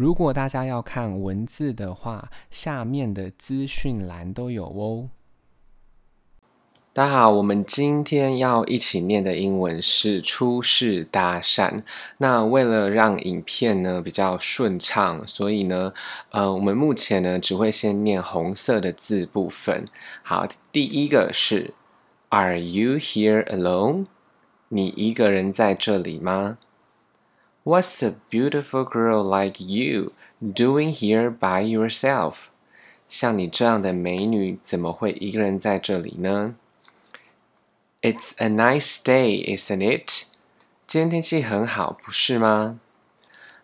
如果大家要看文字的话，下面的资讯栏都有哦。大家好，我们今天要一起念的英文是初试搭讪。那为了让影片呢比较顺畅，所以呢，呃，我们目前呢只会先念红色的字部分。好，第一个是 Are you here alone？你一个人在这里吗 ？What's a beautiful girl like you doing here by yourself？像你这样的美女，怎么会一个人在这里呢？It's a nice day, isn't it? 今天天气很好，不是吗？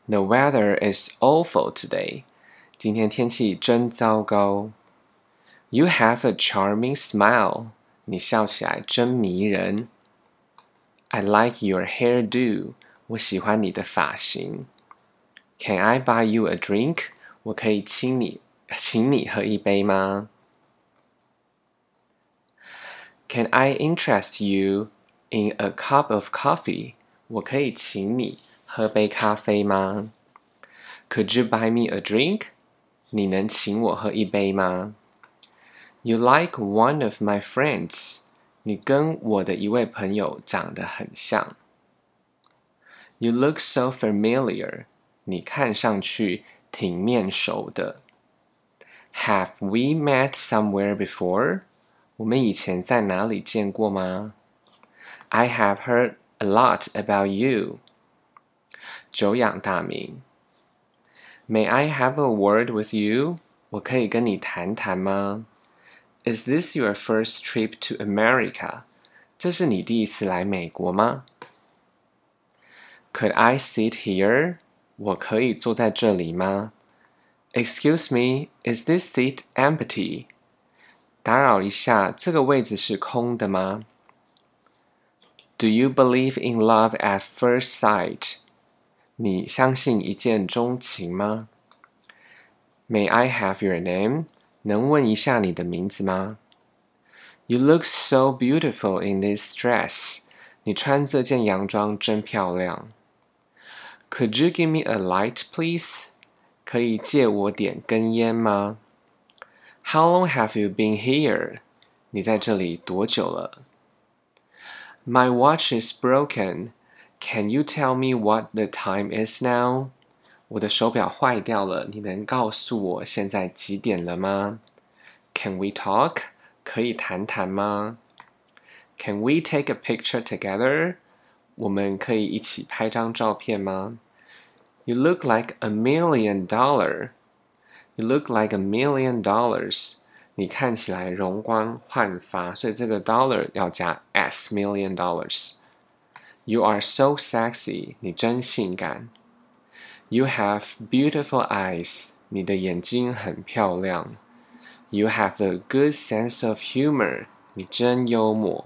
The weather is awful today. 今天天气真糟糕。You have a charming smile. 你笑起来真迷人。I like your hairdo. 我喜欢你的发型。Can I buy you a drink? 我可以请你，请你喝一杯吗？Can I interest you in a cup of coffee？我可以请你喝杯咖啡吗？Could you buy me a drink？你能请我喝一杯吗？You like one of my friends？你跟我的一位朋友长得很像。You look so familiar。你看上去挺面熟的。Have we met somewhere before？我们以前在哪里见过吗？I have heard a lot about you。久仰大名。May I have a word with you？我可以跟你谈谈吗？Is this your first trip to America？这是你第一次来美国吗 ？Could I sit here？我可以坐在这里吗？Excuse me，is this seat empty？打扰一下，这个位置是空的吗？Do you believe in love at first sight？你相信一见钟情吗？May I have your name？能问一下你的名字吗？You look so beautiful in this dress。你穿这件洋装真漂亮。 Could you give me a light, please？可以借我点根烟吗？How long have you been here? 你在这里多久了？My watch is broken. Can you tell me what the time is now? 我的手表坏掉了，你能告诉我现在几点了吗？Can we talk? 可以谈谈吗？Can we take a picture together? 我们可以一起拍张照片吗？You look like a million dollar. You look like a million dollars。你看起来容光焕发，所以这个 dollar 要加 s million dollars。You are so sexy。你真性感。You have beautiful eyes。你的眼睛很漂亮。You have a good sense of humor。你真幽默。